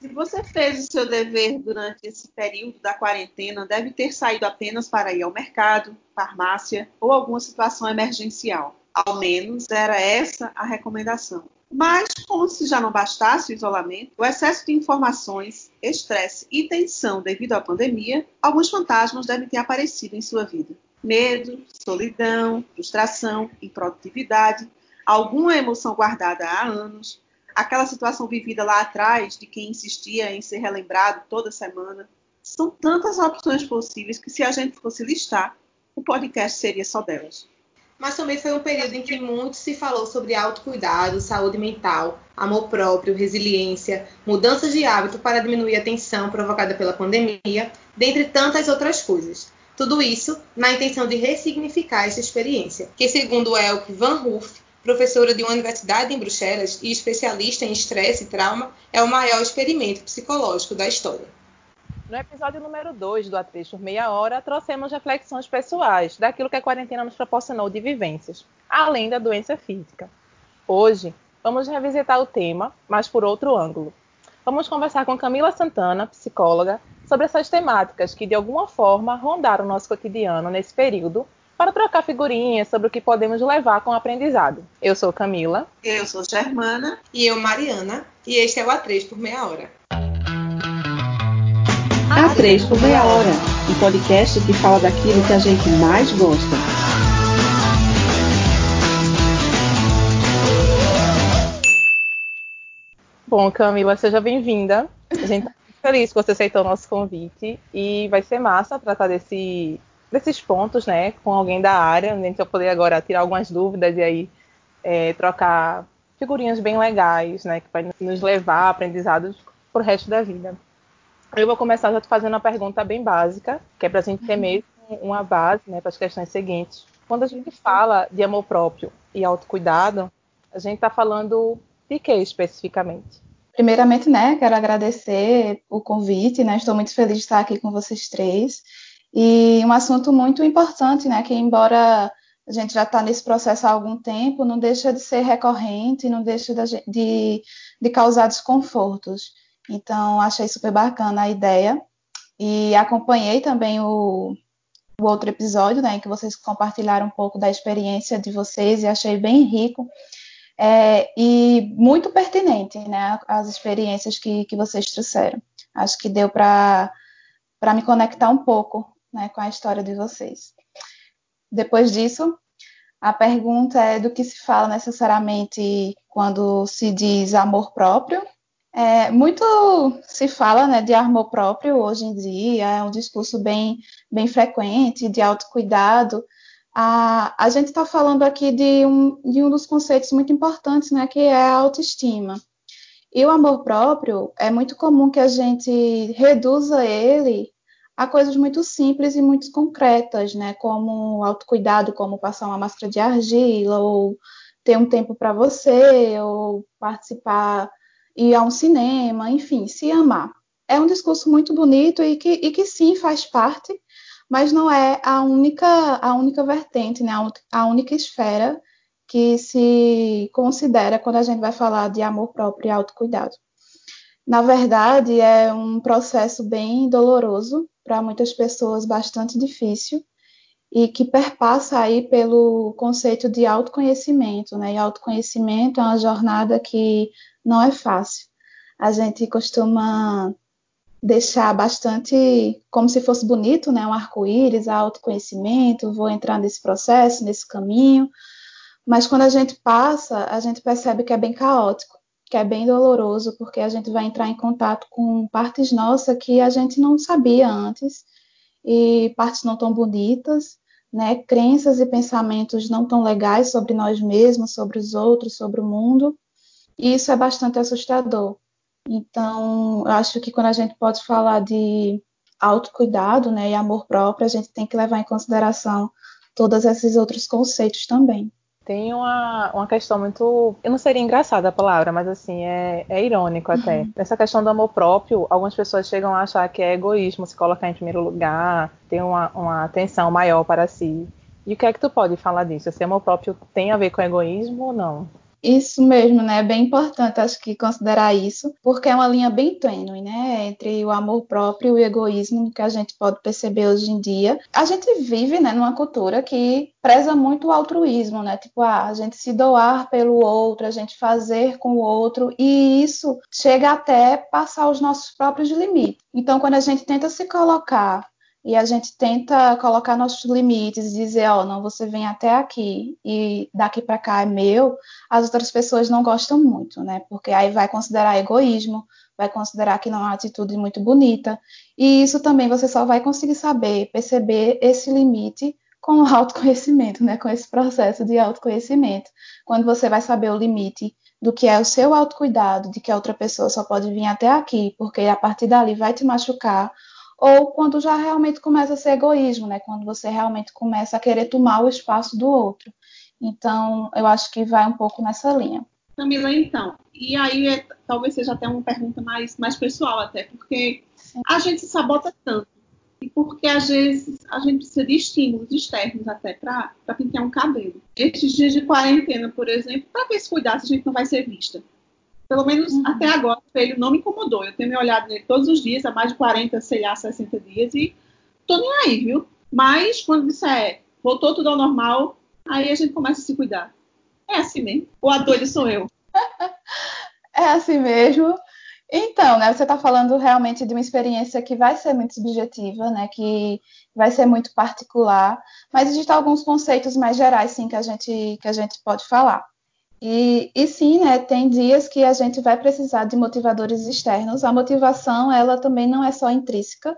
Se você fez o seu dever durante esse período da quarentena, deve ter saído apenas para ir ao mercado, farmácia ou alguma situação emergencial. Ao menos era essa a recomendação. Mas, como se já não bastasse o isolamento, o excesso de informações, estresse e tensão devido à pandemia, alguns fantasmas devem ter aparecido em sua vida. Medo, solidão, frustração, improdutividade, alguma emoção guardada há anos, aquela situação vivida lá atrás de quem insistia em ser relembrado toda semana. São tantas opções possíveis que, se a gente fosse listar, o podcast seria só delas mas também foi um período em que muito se falou sobre autocuidado, saúde mental, amor próprio, resiliência, mudanças de hábito para diminuir a tensão provocada pela pandemia, dentre tantas outras coisas. Tudo isso na intenção de ressignificar essa experiência, que segundo Elke Van Hoof, professora de uma universidade em Bruxelas e especialista em estresse e trauma, é o maior experimento psicológico da história. No episódio número 2 do Atriz por Meia Hora, trouxemos reflexões pessoais daquilo que a quarentena nos proporcionou de vivências, além da doença física. Hoje, vamos revisitar o tema, mas por outro ângulo. Vamos conversar com Camila Santana, psicóloga, sobre essas temáticas que de alguma forma rondaram o nosso cotidiano nesse período, para trocar figurinhas sobre o que podemos levar com o aprendizado. Eu sou Camila. Eu sou Germana. E eu, Mariana. E este é o Atriz por Meia Hora. A 3 por meia hora, um podcast que fala daquilo que a gente mais gosta. Bom, Camila, seja bem-vinda. A gente está muito feliz que você aceitou o nosso convite e vai ser massa tratar desse, desses pontos, né, com alguém da área. A gente vai poder agora tirar algumas dúvidas e aí é, trocar figurinhas bem legais, né, que vai nos levar a aprendizados para o resto da vida. Eu vou começar já te fazendo uma pergunta bem básica, que é para a gente ter uhum. mesmo uma base né, para as questões seguintes. Quando a gente fala de amor próprio e autocuidado, a gente está falando de que especificamente? Primeiramente, né, quero agradecer o convite, né, estou muito feliz de estar aqui com vocês três. E um assunto muito importante, né, que embora a gente já está nesse processo há algum tempo, não deixa de ser recorrente, não deixa de, de, de causar desconfortos. Então, achei super bacana a ideia. E acompanhei também o, o outro episódio, né, em que vocês compartilharam um pouco da experiência de vocês e achei bem rico. É, e muito pertinente, né, as experiências que, que vocês trouxeram. Acho que deu para me conectar um pouco né, com a história de vocês. Depois disso, a pergunta é do que se fala necessariamente quando se diz amor próprio é, muito se fala né, de amor próprio hoje em dia, é um discurso bem, bem frequente, de autocuidado. A, a gente está falando aqui de um, de um dos conceitos muito importantes, né, que é a autoestima. E o amor próprio, é muito comum que a gente reduza ele a coisas muito simples e muito concretas, né, como autocuidado, como passar uma máscara de argila, ou ter um tempo para você, ou participar ir a um cinema, enfim, se amar. É um discurso muito bonito e que, e que sim faz parte, mas não é a única, a única vertente, né, a única esfera que se considera quando a gente vai falar de amor próprio e autocuidado. Na verdade, é um processo bem doloroso para muitas pessoas, bastante difícil, e que perpassa aí pelo conceito de autoconhecimento, né? E autoconhecimento é uma jornada que não é fácil. A gente costuma deixar bastante como se fosse bonito, né? Um arco-íris, autoconhecimento, vou entrar nesse processo, nesse caminho. Mas quando a gente passa, a gente percebe que é bem caótico, que é bem doloroso, porque a gente vai entrar em contato com partes nossas que a gente não sabia antes e partes não tão bonitas, né? Crenças e pensamentos não tão legais sobre nós mesmos, sobre os outros, sobre o mundo. E isso é bastante assustador. Então, eu acho que quando a gente pode falar de autocuidado, né, e amor próprio, a gente tem que levar em consideração todos esses outros conceitos também. Tem uma, uma questão muito. Eu não seria engraçada a palavra, mas assim, é, é irônico até. Uhum. Essa questão do amor próprio, algumas pessoas chegam a achar que é egoísmo se colocar em primeiro lugar, ter uma, uma atenção maior para si. E o que é que tu pode falar disso? Se amor próprio tem a ver com egoísmo ou não? Isso mesmo, né? É bem importante, acho que considerar isso, porque é uma linha bem tênue, né? Entre o amor próprio e o egoísmo que a gente pode perceber hoje em dia. A gente vive, né, numa cultura que preza muito o altruísmo, né? Tipo, ah, a gente se doar pelo outro, a gente fazer com o outro, e isso chega até passar os nossos próprios limites. Então, quando a gente tenta se colocar e a gente tenta colocar nossos limites e dizer, ó, oh, não, você vem até aqui e daqui para cá é meu, as outras pessoas não gostam muito, né? Porque aí vai considerar egoísmo, vai considerar que não é uma atitude muito bonita, e isso também você só vai conseguir saber, perceber esse limite com o autoconhecimento, né? Com esse processo de autoconhecimento, quando você vai saber o limite do que é o seu autocuidado, de que a outra pessoa só pode vir até aqui, porque a partir dali vai te machucar ou quando já realmente começa a ser egoísmo, né? Quando você realmente começa a querer tomar o espaço do outro. Então, eu acho que vai um pouco nessa linha. Camila, então, e aí é, talvez seja até uma pergunta mais, mais pessoal até, porque Sim. a gente se sabota tanto, e porque às vezes a gente precisa de estímulos externos até para pintar um cabelo. Estes dias de quarentena, por exemplo, para que se cuidar se a gente não vai ser vista? Pelo menos uhum. até agora, o espelho não me incomodou. Eu tenho me olhado nele todos os dias, há mais de 40, sei lá, 60 dias, e tô nem aí, viu? Mas quando disser voltou tudo ao normal, aí a gente começa a se cuidar. É assim mesmo. Ou a doida sou eu? é assim mesmo. Então, né, você está falando realmente de uma experiência que vai ser muito subjetiva, né, que vai ser muito particular, mas existem alguns conceitos mais gerais, sim, que a gente, que a gente pode falar. E, e, sim, né, tem dias que a gente vai precisar de motivadores externos. A motivação, ela também não é só intrínseca,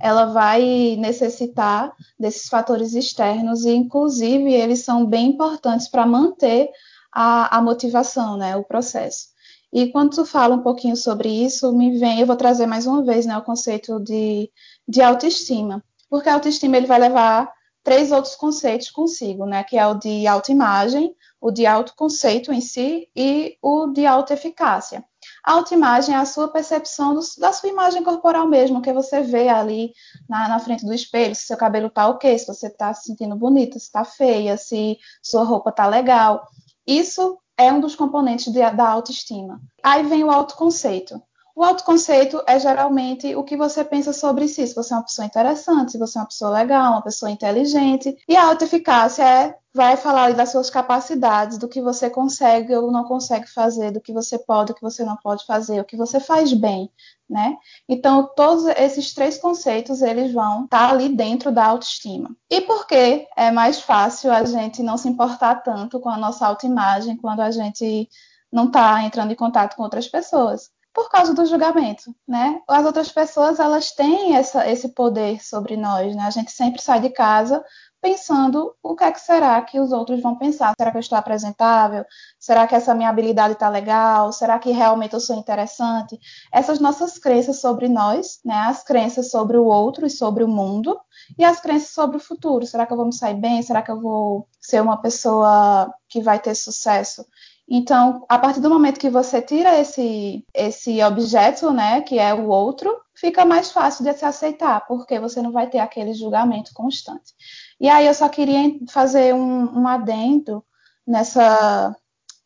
ela vai necessitar desses fatores externos e, inclusive, eles são bem importantes para manter a, a, motivação, né, o processo. E quando tu fala um pouquinho sobre isso, me vem, eu vou trazer mais uma vez, né, o conceito de, de autoestima, porque a autoestima ele vai levar três outros conceitos consigo, né, que é o de autoimagem, o de autoconceito em si e o de autoeficácia. A autoimagem é a sua percepção do, da sua imagem corporal mesmo, que você vê ali na, na frente do espelho, se seu cabelo tá ok, se você tá se sentindo bonita, se tá feia, se sua roupa tá legal. Isso é um dos componentes de, da autoestima. Aí vem o autoconceito. O autoconceito é geralmente o que você pensa sobre si, se você é uma pessoa interessante, se você é uma pessoa legal, uma pessoa inteligente. E a autoeficácia é vai falar das suas capacidades, do que você consegue ou não consegue fazer, do que você pode, o que você não pode fazer, o que você faz bem, né? Então, todos esses três conceitos, eles vão estar ali dentro da autoestima. E por que é mais fácil a gente não se importar tanto com a nossa autoimagem quando a gente não está entrando em contato com outras pessoas? Por causa do julgamento, né? As outras pessoas elas têm essa, esse poder sobre nós, né? A gente sempre sai de casa pensando o que é que será que os outros vão pensar. Será que eu estou apresentável? Será que essa minha habilidade está legal? Será que realmente eu sou interessante? Essas nossas crenças sobre nós, né? As crenças sobre o outro e sobre o mundo e as crenças sobre o futuro. Será que eu vou me sair bem? Será que eu vou ser uma pessoa que vai ter sucesso? Então, a partir do momento que você tira esse, esse objeto, né, que é o outro, fica mais fácil de se aceitar, porque você não vai ter aquele julgamento constante. E aí eu só queria fazer um, um adendo nessa,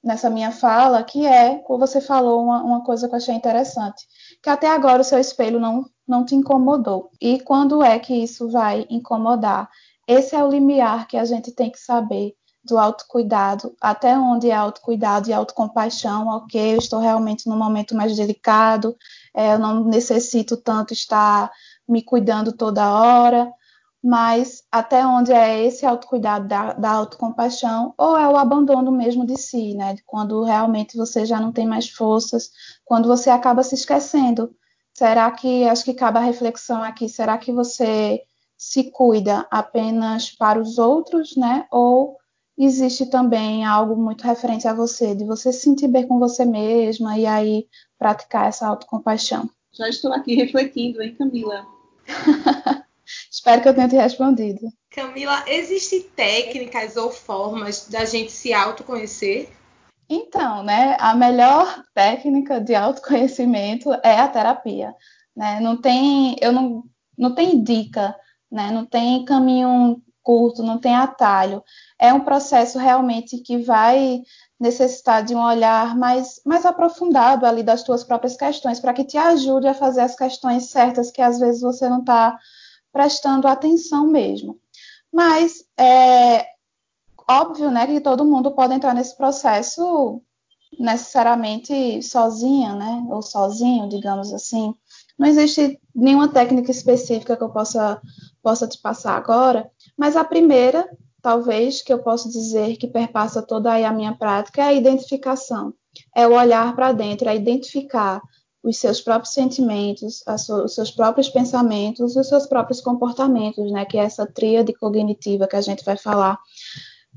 nessa minha fala, que é, como você falou uma, uma coisa que eu achei interessante, que até agora o seu espelho não, não te incomodou. E quando é que isso vai incomodar? Esse é o limiar que a gente tem que saber do autocuidado, até onde é autocuidado e autocompaixão, ok, eu estou realmente num momento mais delicado, é, eu não necessito tanto estar me cuidando toda hora, mas até onde é esse autocuidado da, da autocompaixão, ou é o abandono mesmo de si, né, quando realmente você já não tem mais forças, quando você acaba se esquecendo. Será que, acho que cabe a reflexão aqui, será que você se cuida apenas para os outros, né, ou existe também algo muito referente a você, de você se sentir bem com você mesma e aí praticar essa autocompaixão. Já estou aqui refletindo, hein, Camila? Espero que eu tenha te respondido. Camila, existem técnicas ou formas da gente se autoconhecer? Então, né, a melhor técnica de autoconhecimento é a terapia, né? Não tem, eu não, não tem dica, né? Não tem caminho curto, não tem atalho. É um processo realmente que vai necessitar de um olhar mais, mais aprofundado ali das tuas próprias questões, para que te ajude a fazer as questões certas que às vezes você não está prestando atenção mesmo. Mas é óbvio, né, que todo mundo pode entrar nesse processo necessariamente sozinha, né, ou sozinho, digamos assim. Não existe nenhuma técnica específica que eu possa, possa te passar agora, mas a primeira, talvez, que eu posso dizer que perpassa toda a minha prática é a identificação. É o olhar para dentro, é identificar os seus próprios sentimentos, os seus próprios pensamentos, os seus próprios comportamentos, né? Que é essa tríade cognitiva que a gente vai falar.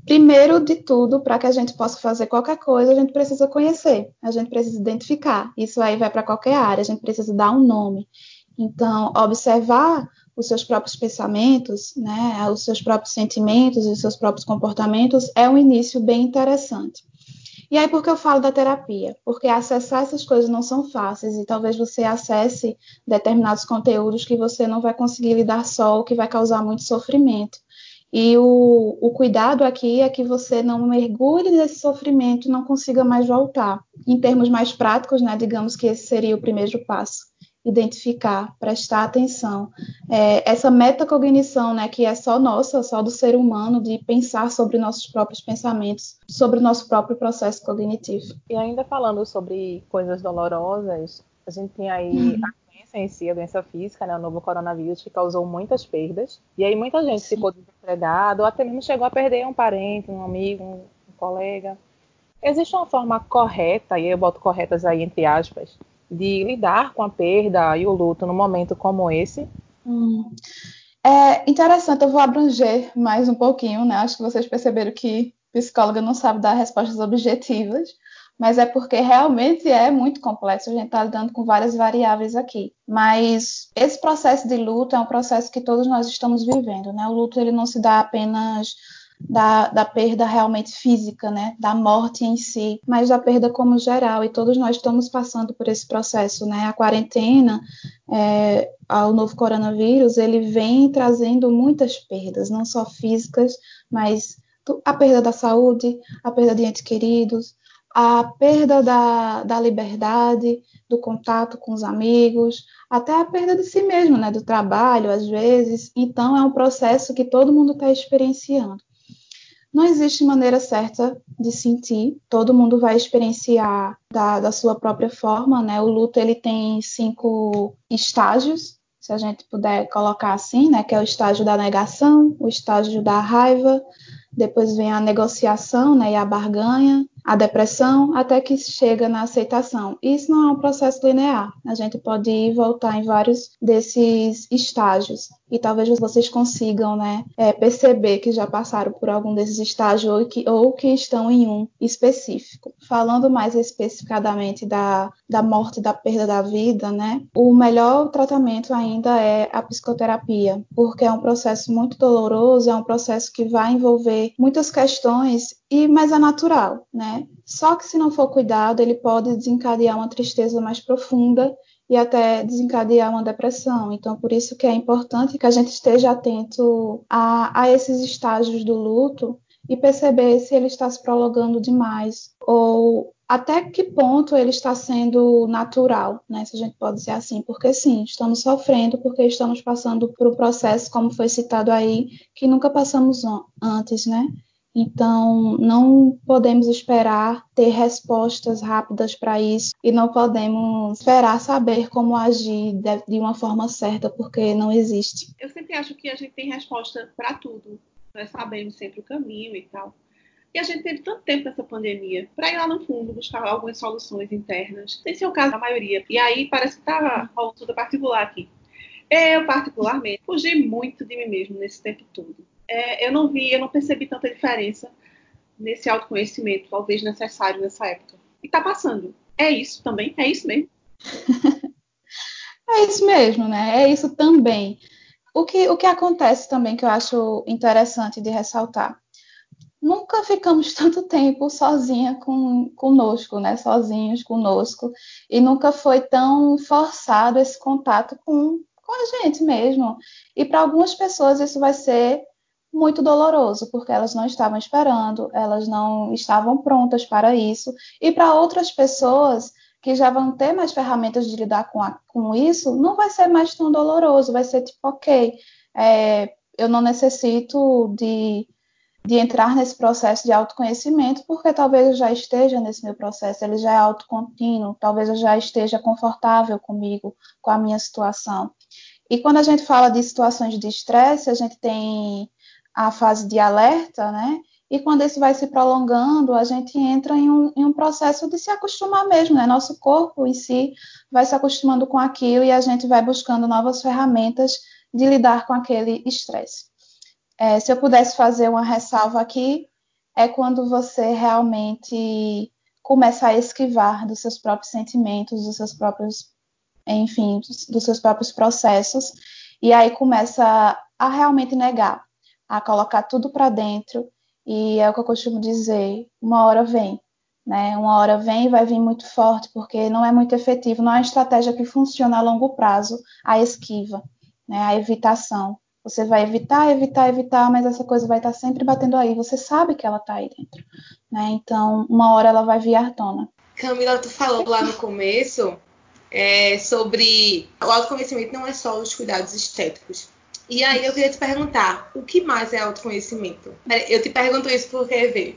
Primeiro de tudo, para que a gente possa fazer qualquer coisa, a gente precisa conhecer, a gente precisa identificar. Isso aí vai para qualquer área, a gente precisa dar um nome. Então, observar os seus próprios pensamentos, né, os seus próprios sentimentos, os seus próprios comportamentos é um início bem interessante. E aí, por que eu falo da terapia? Porque acessar essas coisas não são fáceis e talvez você acesse determinados conteúdos que você não vai conseguir lidar só, o que vai causar muito sofrimento. E o, o cuidado aqui é que você não mergulhe nesse sofrimento e não consiga mais voltar. Em termos mais práticos, né, digamos que esse seria o primeiro passo identificar, prestar atenção. É, essa metacognição, né, que é só nossa, só do ser humano, de pensar sobre nossos próprios pensamentos, sobre o nosso próprio processo cognitivo. E ainda falando sobre coisas dolorosas, a gente tem aí uhum. a em si, a doença física, né, o novo coronavírus, que causou muitas perdas. E aí muita gente Sim. ficou desempregada, ou até mesmo chegou a perder um parente, um amigo, um, um colega. Existe uma forma correta, e eu boto corretas aí entre aspas, de lidar com a perda e o luto num momento como esse? Hum. É interessante, eu vou abranger mais um pouquinho, né? Acho que vocês perceberam que psicóloga não sabe dar respostas objetivas, mas é porque realmente é muito complexo. A gente está lidando com várias variáveis aqui. Mas esse processo de luto é um processo que todos nós estamos vivendo, né? O luto ele não se dá apenas da, da perda realmente física, né, da morte em si, mas da perda como geral. E todos nós estamos passando por esse processo, né? A quarentena, é, o novo coronavírus, ele vem trazendo muitas perdas, não só físicas, mas a perda da saúde, a perda de entes queridos, a perda da, da liberdade, do contato com os amigos, até a perda de si mesmo, né, do trabalho, às vezes. Então, é um processo que todo mundo está experienciando. Não existe maneira certa de sentir, todo mundo vai experienciar da, da sua própria forma, né? O luto ele tem cinco estágios, se a gente puder colocar assim, né? Que é o estágio da negação, o estágio da raiva, depois vem a negociação, né? E a barganha, a depressão até que chega na aceitação. Isso não é um processo linear. A gente pode ir voltar em vários desses estágios. E talvez vocês consigam né, é, perceber que já passaram por algum desses estágios ou que, ou que estão em um específico. Falando mais especificadamente da, da morte, da perda da vida, né, o melhor tratamento ainda é a psicoterapia, porque é um processo muito doloroso, é um processo que vai envolver muitas questões e mas é natural, né? Só que se não for cuidado, ele pode desencadear uma tristeza mais profunda e até desencadear uma depressão. Então, por isso que é importante que a gente esteja atento a, a esses estágios do luto e perceber se ele está se prolongando demais ou até que ponto ele está sendo natural, né? Se a gente pode dizer assim, porque sim, estamos sofrendo porque estamos passando por um processo, como foi citado aí, que nunca passamos antes, né? Então, não podemos esperar ter respostas rápidas para isso e não podemos esperar saber como agir de, uma forma certa, porque não existe. Eu sempre acho que a gente tem resposta para tudo. Nós sabemos sempre o caminho e tal. E a gente teve tanto tempo nessa pandemia para ir lá no fundo buscar algumas soluções internas. Esse é o caso da maioria. E aí parece que está rolando tudo particular aqui. Eu, particularmente, fugi muito de mim mesmo nesse tempo todo é, eu não vi, eu não percebi tanta diferença nesse autoconhecimento, talvez necessário nessa época. E tá passando. É isso também? É isso mesmo? é isso mesmo, né? É isso também. O que, o que acontece também que eu acho interessante de ressaltar. Nunca ficamos tanto tempo sozinha com, conosco, né? Sozinhos conosco. E nunca foi tão forçado esse contato com, com a gente mesmo. E para algumas pessoas isso vai ser muito doloroso, porque elas não estavam esperando, elas não estavam prontas para isso. E para outras pessoas que já vão ter mais ferramentas de lidar com, a, com isso, não vai ser mais tão doloroso, vai ser tipo, ok, é, eu não necessito de, de entrar nesse processo de autoconhecimento, porque talvez eu já esteja nesse meu processo, ele já é autocontínuo, talvez eu já esteja confortável comigo, com a minha situação. E quando a gente fala de situações de estresse, a gente tem a fase de alerta, né? E quando isso vai se prolongando, a gente entra em um, em um, processo de se acostumar mesmo, né? Nosso corpo em si vai se acostumando com aquilo e a gente vai buscando novas ferramentas de lidar com aquele estresse. É, se eu pudesse fazer uma ressalva aqui, é quando você realmente começa a esquivar dos seus próprios sentimentos, dos seus próprios, enfim, dos seus próprios processos, e aí começa a realmente negar, a colocar tudo para dentro e é o que eu costumo dizer, uma hora vem, né? Uma hora vem e vai vir muito forte, porque não é muito efetivo, não é uma estratégia que funciona a longo prazo, a esquiva, né? A evitação. Você vai evitar, evitar, evitar, mas essa coisa vai estar sempre batendo aí. Você sabe que ela está aí dentro, né? Então, uma hora ela vai vir à tona. Camila, tu falou lá no começo é, sobre o autoconhecimento não é só os cuidados estéticos. E aí eu queria te perguntar, o que mais é autoconhecimento? Eu te pergunto isso porque, vê,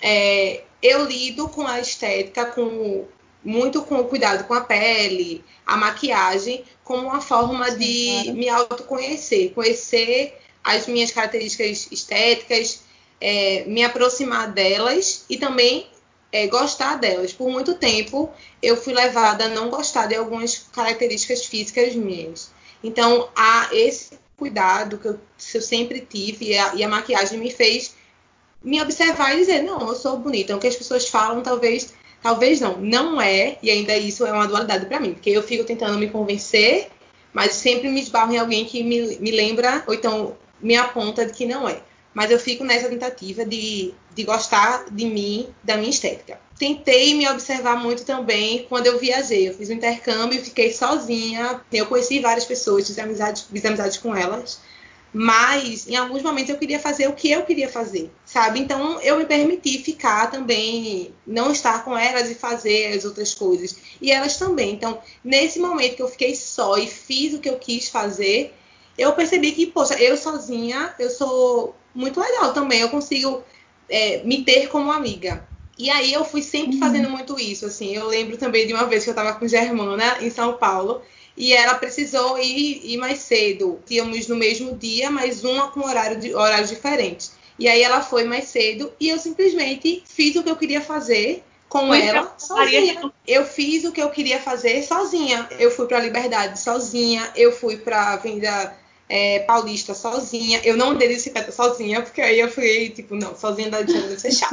é, eu lido com a estética, com muito com o cuidado com a pele, a maquiagem, como uma forma Sim, de claro. me autoconhecer, conhecer as minhas características estéticas, é, me aproximar delas e também é, gostar delas. Por muito tempo eu fui levada a não gostar de algumas características físicas minhas. Então, há esse cuidado que eu, eu sempre tive e a, e a, maquiagem me fez me observar e dizer, não, eu sou bonita. O que as pessoas falam, talvez, talvez não, não é, e ainda isso é uma dualidade para mim, porque eu fico tentando me convencer, mas sempre me esbarro em alguém que me, me lembra, ou então me aponta de que não é. Mas eu fico nessa tentativa de, de gostar de mim, da minha estética. Tentei me observar muito também quando eu viajei. Eu fiz um intercâmbio fiquei sozinha. Eu conheci várias pessoas, fiz fiz amizades com elas. Mas em alguns momentos eu queria fazer o que eu queria fazer, sabe? Então eu me permiti ficar também, não estar com elas e fazer as outras coisas. E elas também. Então, nesse momento que eu fiquei só e fiz o que eu quis fazer, eu percebi que, poxa, eu sozinha, eu sou muito legal também. Eu consigo é, me ter como amiga. E aí eu fui sempre uhum. fazendo muito isso, assim. Eu lembro também de uma vez que eu estava com Germana em São Paulo e ela precisou ir, ir mais cedo. Tínhamos no mesmo dia, mas uma com horário de, horários diferentes. E aí ela foi mais cedo e eu simplesmente fiz o que eu queria fazer com ela sozinha. Eu fiz o que eu queria fazer sozinha. Eu fui para a Liberdade sozinha, eu fui para a Venda é, Paulista sozinha. Eu não andei de bicicleta sozinha, porque aí eu fui, tipo, não, sozinha andar de bicicleta deve ser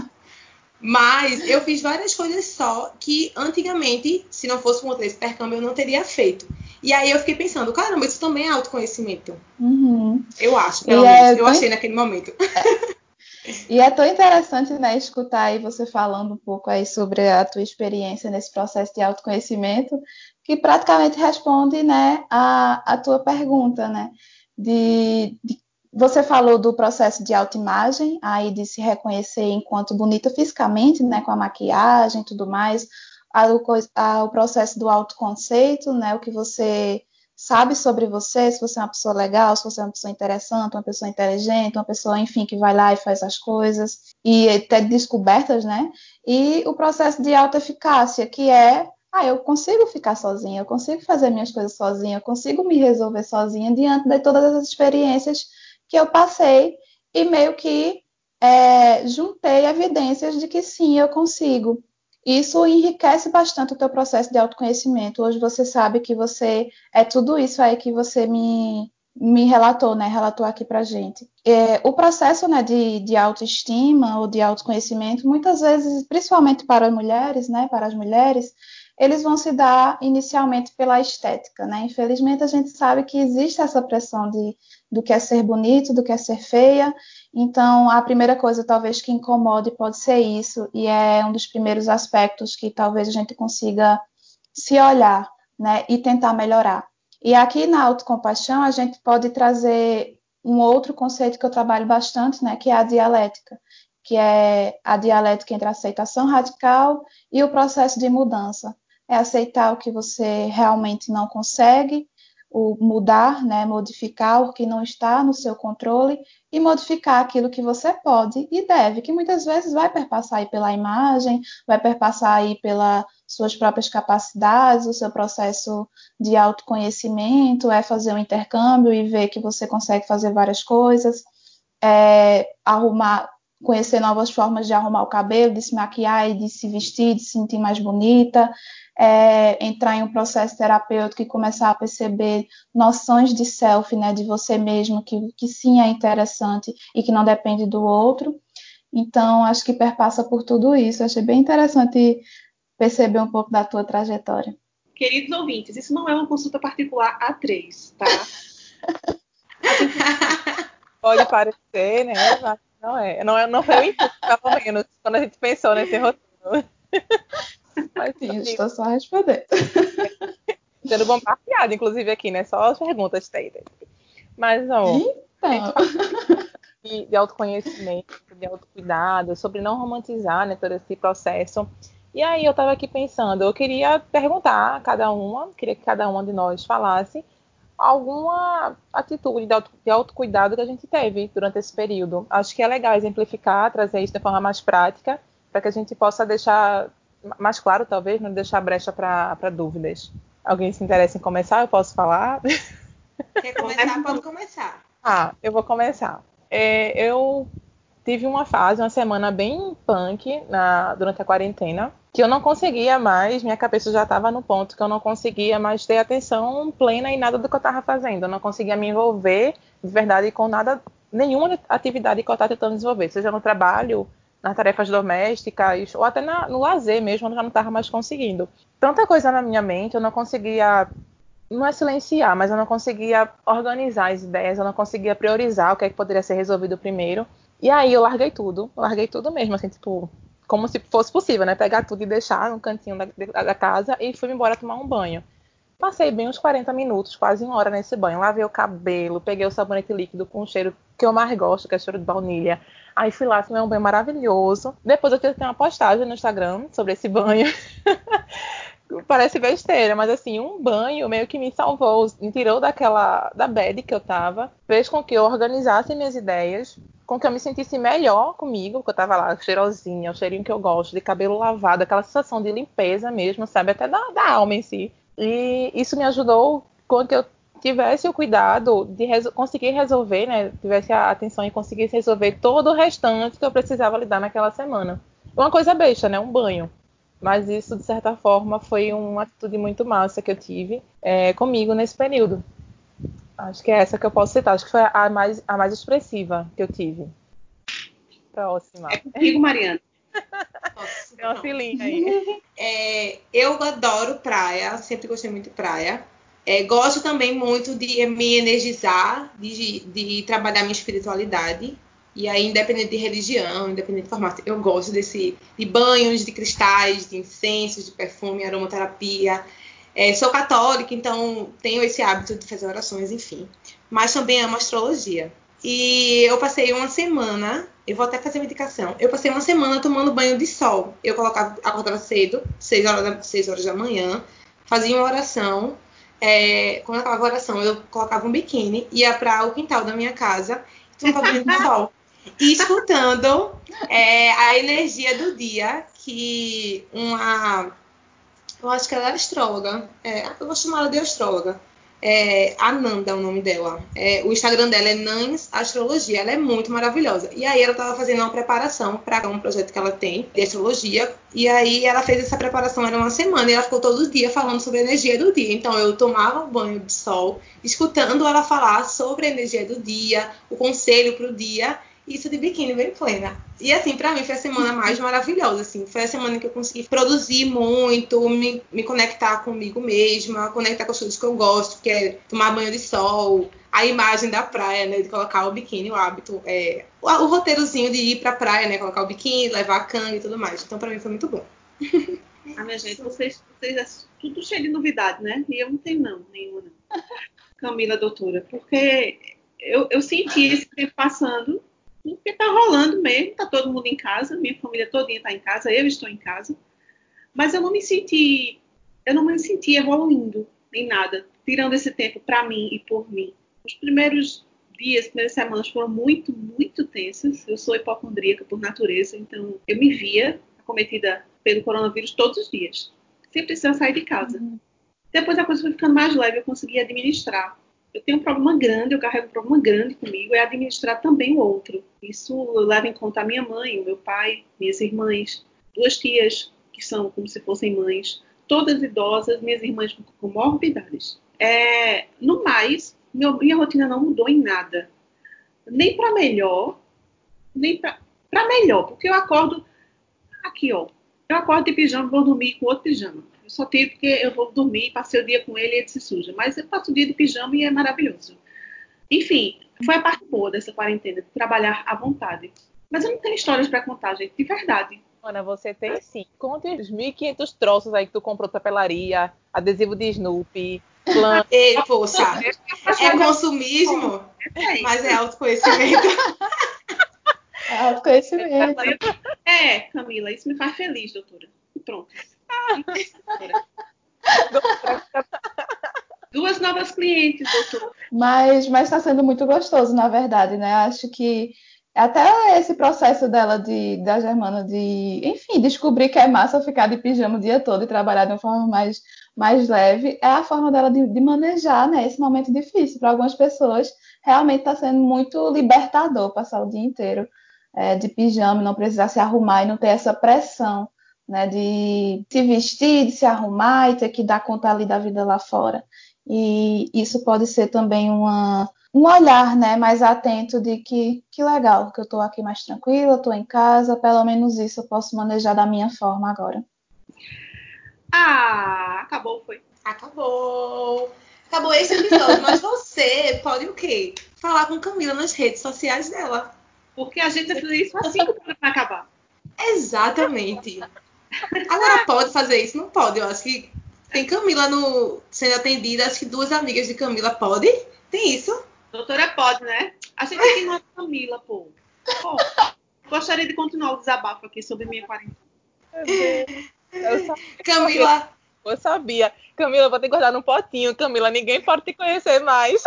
Mas eu fiz várias coisas só que antigamente, se não fosse por esse intercâmbio, eu não teria feito. E aí eu fiquei pensando, caramba, isso também é autoconhecimento. Uhum. Eu acho, pelo e menos. É eu achei naquele momento. E é tão interessante, né, escutar aí você falando um pouco aí sobre a tua experiência nesse processo de autoconhecimento, que praticamente responde, né, a, a tua pergunta, né, de, de você falou do processo de autoimagem, aí de se reconhecer enquanto bonita fisicamente, né, com a maquiagem e tudo mais, o processo do autoconceito, né, o que você sabe sobre você, se você é uma pessoa legal, se você é uma pessoa interessante, uma pessoa inteligente, uma pessoa, enfim, que vai lá e faz as coisas, e até descobertas, né? E o processo de autoeficácia, que é, ah, eu consigo ficar sozinha, eu consigo fazer minhas coisas sozinha, eu consigo me resolver sozinha diante de todas as experiências que eu passei e meio que é, juntei evidências de que sim, eu consigo. Isso enriquece bastante o teu processo de autoconhecimento. Hoje você sabe que você é tudo isso aí que você me, me relatou, né? Relatou aqui pra gente. É, o processo né, de, de autoestima ou de autoconhecimento, muitas vezes, principalmente para mulheres, né? Para as mulheres, eles vão se dar inicialmente pela estética, né? Infelizmente a gente sabe que existe essa pressão de do que é ser bonito, do que é ser feia. Então, a primeira coisa talvez que incomode pode ser isso, e é um dos primeiros aspectos que talvez a gente consiga se olhar, né, e tentar melhorar. E aqui na autocompaixão a gente pode trazer um outro conceito que eu trabalho bastante, né, que é a dialética, que é a dialética entre a aceitação radical e o processo de mudança. É aceitar o que você realmente não consegue, o mudar, né, modificar o que não está no seu controle e modificar aquilo que você pode e deve, que muitas vezes vai perpassar aí pela imagem, vai perpassar aí pelas suas próprias capacidades, o seu processo de autoconhecimento, é fazer um intercâmbio e ver que você consegue fazer várias coisas, é arrumar, conhecer novas formas de arrumar o cabelo, de se maquiar e de se vestir, de se sentir mais bonita, é, entrar em um processo terapêutico e começar a perceber noções de self, né, de você mesmo, que, que sim é interessante e que não depende do outro. Então, acho que perpassa por tudo isso. Achei bem interessante perceber um pouco da tua trajetória. Queridos ouvintes, isso não é uma consulta particular a três, tá? Pode parecer, né? Mas não é. Não, é, não foi o intuito, pelo menos, quando a gente pensou nesse roteiro. Mas, Sim, estou só respondendo. Sendo bombardeado, inclusive, aqui, né? Só as perguntas tem. Mas, ó. Então. De, de autoconhecimento, de autocuidado, sobre não romantizar né, todo esse processo. E aí eu estava aqui pensando, eu queria perguntar a cada uma, queria que cada uma de nós falasse alguma atitude de, auto, de autocuidado que a gente teve durante esse período. Acho que é legal exemplificar, trazer isso de forma mais prática, para que a gente possa deixar mais claro, talvez, não deixar brecha para dúvidas. Alguém se interessa em começar? Eu posso falar? Quer começar? Pode começar. Ah, eu vou começar. É, eu tive uma fase, uma semana bem punk na, durante a quarentena, que eu não conseguia mais, minha cabeça já estava no ponto que eu não conseguia mais ter atenção plena em nada do que eu estava fazendo. Eu não conseguia me envolver de verdade com nada, nenhuma atividade que eu estava tentando desenvolver, seja no trabalho, nas tarefas domésticas, ou até na, no lazer mesmo, eu já não estava mais conseguindo. Tanta coisa na minha mente, eu não conseguia, não é silenciar, mas eu não conseguia organizar as ideias, eu não conseguia priorizar o que, é que poderia ser resolvido primeiro. E aí eu larguei tudo, larguei tudo mesmo, assim, tipo, como se fosse possível, né? Pegar tudo e deixar no cantinho da, da casa e fui embora tomar um banho. Passei bem uns 40 minutos, quase uma hora nesse banho. Lavei o cabelo, peguei o sabonete líquido com o cheiro que eu mais gosto, que é cheiro de baunilha. Aí fui lá, tomei um banho maravilhoso. Depois eu fiz uma postagem no Instagram sobre esse banho. Parece besteira, mas assim, um banho meio que me salvou, me tirou daquela da bad que eu tava, fez com que eu organizasse minhas ideias, com que eu me sentisse melhor comigo, porque eu tava lá cheirosinha, o cheirinho que eu gosto, de cabelo lavado, aquela sensação de limpeza mesmo, sabe, até da, da alma em si. E isso me ajudou com que eu tivesse o cuidado de conseguir resolver, né? Tivesse a atenção e conseguisse resolver todo o restante que eu precisava lidar naquela semana. Uma coisa besta, né? Um banho. Mas isso, de certa forma, foi uma atitude muito massa que eu tive é, comigo nesse período. Acho que é essa que eu posso citar. Acho que foi a mais, a mais expressiva que eu tive. Próxima. É comigo, Mariana. Uma filinha aí. É, eu adoro praia, sempre gostei muito de praia. É, gosto também muito de me energizar, de, de trabalhar minha espiritualidade. E aí, independente de religião, independente de formato, eu gosto desse de banhos, de cristais, de incensos, de perfume, aromaterapia. É, sou católica, então tenho esse hábito de fazer orações, enfim. Mas também amo astrologia. E eu passei uma semana, eu vou até fazer uma indicação. Eu passei uma semana tomando banho de sol. Eu colocava, acordava cedo, 6 horas da, 6 horas da manhã, fazia uma oração é, quando eu acabava a oração, eu colocava um biquíni, ia para o quintal da minha casa e tomava banho de sol. E escutando é, a energia do dia que uma. Eu acho que ela era astróloga. É, eu vou chamar ela de astróloga é, Ananda é o nome dela. É, o Instagram dela é Nães Astrologia. Ela é muito maravilhosa. E aí ela estava fazendo uma preparação para um projeto que ela tem de astrologia. E aí ela fez essa preparação, era uma semana, e ela ficou todo dia falando sobre a energia do dia. Então eu tomava um banho de sol, escutando ela falar sobre a energia do dia, o conselho para o dia isso de biquíni bem plena. E assim, para mim foi a semana mais maravilhosa, assim. Foi a semana que eu consegui produzir muito, me, me conectar comigo mesma, conectar com as coisas que eu gosto, que é tomar banho de sol, a imagem da praia, né, de colocar o biquíni, o hábito, é, o, o roteirozinho de ir pra praia, né, colocar o biquíni, levar a canga e tudo mais. Então, para mim foi muito bom. Ah, minha gente, vocês, vocês é tudo cheio de novidade, né? E eu não tenho não, nenhuma não. Camila, doutora, porque eu, eu senti esse tempo passando, porque tá rolando mesmo, tá todo mundo em casa, minha família todinha está em casa, eu estou em casa, mas eu não me senti, eu não me senti evoluindo em nada, tirando esse tempo para mim e por mim. Os primeiros dias, primeiras semanas foram muito, muito tensas. Eu sou hipocondríaca por natureza, então eu me via acometida pelo coronavírus todos os dias, sem precisar sair de casa. Uhum. Depois a coisa foi ficando mais leve, eu consegui administrar. Eu tenho um problema grande, eu carrego um problema grande comigo, é administrar também o outro. Isso leva em conta a minha mãe, o meu pai, minhas irmãs, duas tias que são como se fossem mães, todas idosas, minhas irmãs com morbidades. É, no mais, meu, minha rotina não mudou em nada. Nem para melhor, nem para melhor, porque eu acordo aqui, ó. Eu acordo de pijama, vou dormir com outro pijama. Eu só tiro porque eu vou dormir, passei o dia com ele e ele se suja. Mas eu passo o dia de pijama e é maravilhoso. Enfim, foi a parte boa dessa quarentena, de trabalhar à vontade. Mas eu não tenho histórias para contar, gente, de verdade. Ana, você tem sim. Conte os 1.500 troços aí que tu comprou papelaria, adesivo de Snoopy, planta. Ei, poxa, é consumismo, mas é autoconhecimento. É autoconhecimento. É, Camila, isso me faz feliz, doutora. Pronto. Duas novas clientes, doutor. Mas está sendo muito gostoso, na verdade, né? Acho que até esse processo dela de da Germana de, enfim, descobrir que é massa ficar de pijama o dia todo e trabalhar de uma forma mais, mais leve, é a forma dela de, de manejar, né, esse momento difícil. Para algumas pessoas, realmente está sendo muito libertador passar o dia inteiro é, de pijama, não precisar se arrumar e não ter essa pressão, né, de se vestir, de se arrumar e ter que dar conta ali da vida lá fora. E isso pode ser também uma um olhar né, mais atento de que, que legal, que eu estou aqui mais tranquila, estou em casa, pelo menos isso eu posso manejar da minha forma agora. Ah, acabou, foi. Acabou. Acabou esse episódio, mas você pode o quê? Falar com Camila nas redes sociais dela. Porque a gente vai fazer isso assim que o programa acabar. Exatamente. Agora pode fazer isso? Não pode. Eu acho que tem Camila no sendo atendida, acho que duas amigas de Camila pode. Tem isso? Doutora pode, né? A gente tem uma Camila, pô. pô. Gostaria de continuar o desabafo aqui sobre minha quarentena. Camila. Eu sabia. Camila, vou te guardar num potinho. Camila, ninguém pode te conhecer mais.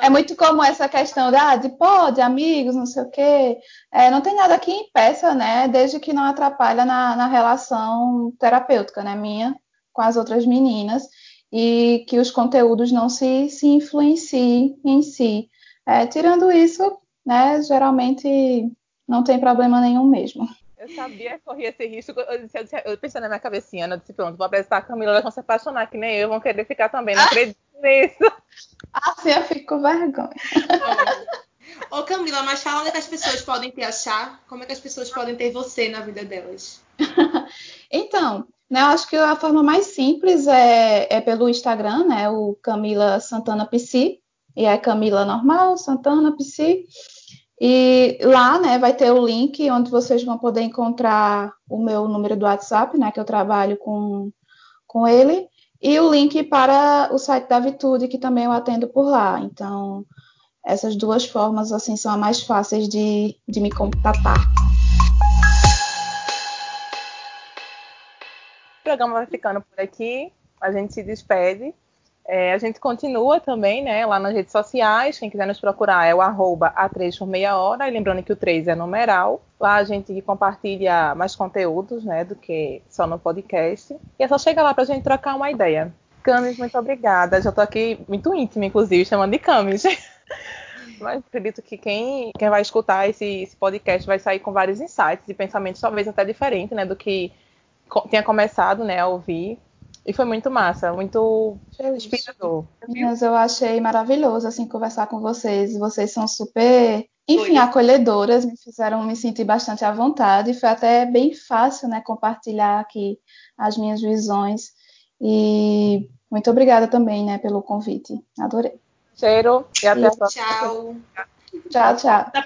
É muito comum essa questão de, ah, de pode, amigos, não sei o quê. É, não tem nada que impeça, né? Desde que não atrapalha na, na relação terapêutica, né? Minha com as outras meninas e que os conteúdos não se, se influenciem em si. É, tirando isso, né, geralmente não tem problema nenhum mesmo. Eu sabia que corria esse risco. Eu, disse, eu, disse, eu pensei na minha cabecinha, né, eu disse, pronto, vou apresentar a Camila, elas vão se apaixonar que nem eu, vão querer ficar também, não ah! acredito nisso. Assim eu fico com vergonha. Ô Camila, mas fala onde é que as pessoas podem te achar, como é que as pessoas podem ter você na vida delas? então, né, eu acho que a forma mais simples é, é pelo Instagram, né? O Camila Santana PC. E é Camila normal, Santana PC. E lá, né, vai ter o link onde vocês vão poder encontrar o meu número do WhatsApp, né, que eu trabalho com, com ele, e o link para o site da Vitude, que também eu atendo por lá. Então, essas duas formas, assim, são as mais fáceis de, de me contatar. programa vai ficando por aqui. A gente se despede. É, a gente continua também, né, lá nas redes sociais. Quem quiser nos procurar é o arroba A3 por meia hora. E lembrando que o 3 é numeral. Lá a gente compartilha mais conteúdos, né, do que só no podcast. E é só chegar lá pra gente trocar uma ideia. Camis, muito obrigada. Já tô aqui muito íntima, inclusive, chamando de Camis. Mas acredito que quem, quem vai escutar esse, esse podcast vai sair com vários insights e pensamentos, talvez até diferentes, né, do que tinha começado, né, a ouvir. E foi muito massa, muito inspirador. Mas eu achei maravilhoso, assim, conversar com vocês. Vocês são super, enfim, acolhedoras, me fizeram me sentir bastante à vontade. Foi até bem fácil, né, compartilhar aqui as minhas visões. E muito obrigada também, né, pelo convite. Adorei. Cheiro e até e a próxima. Tchau. Tchau, tchau.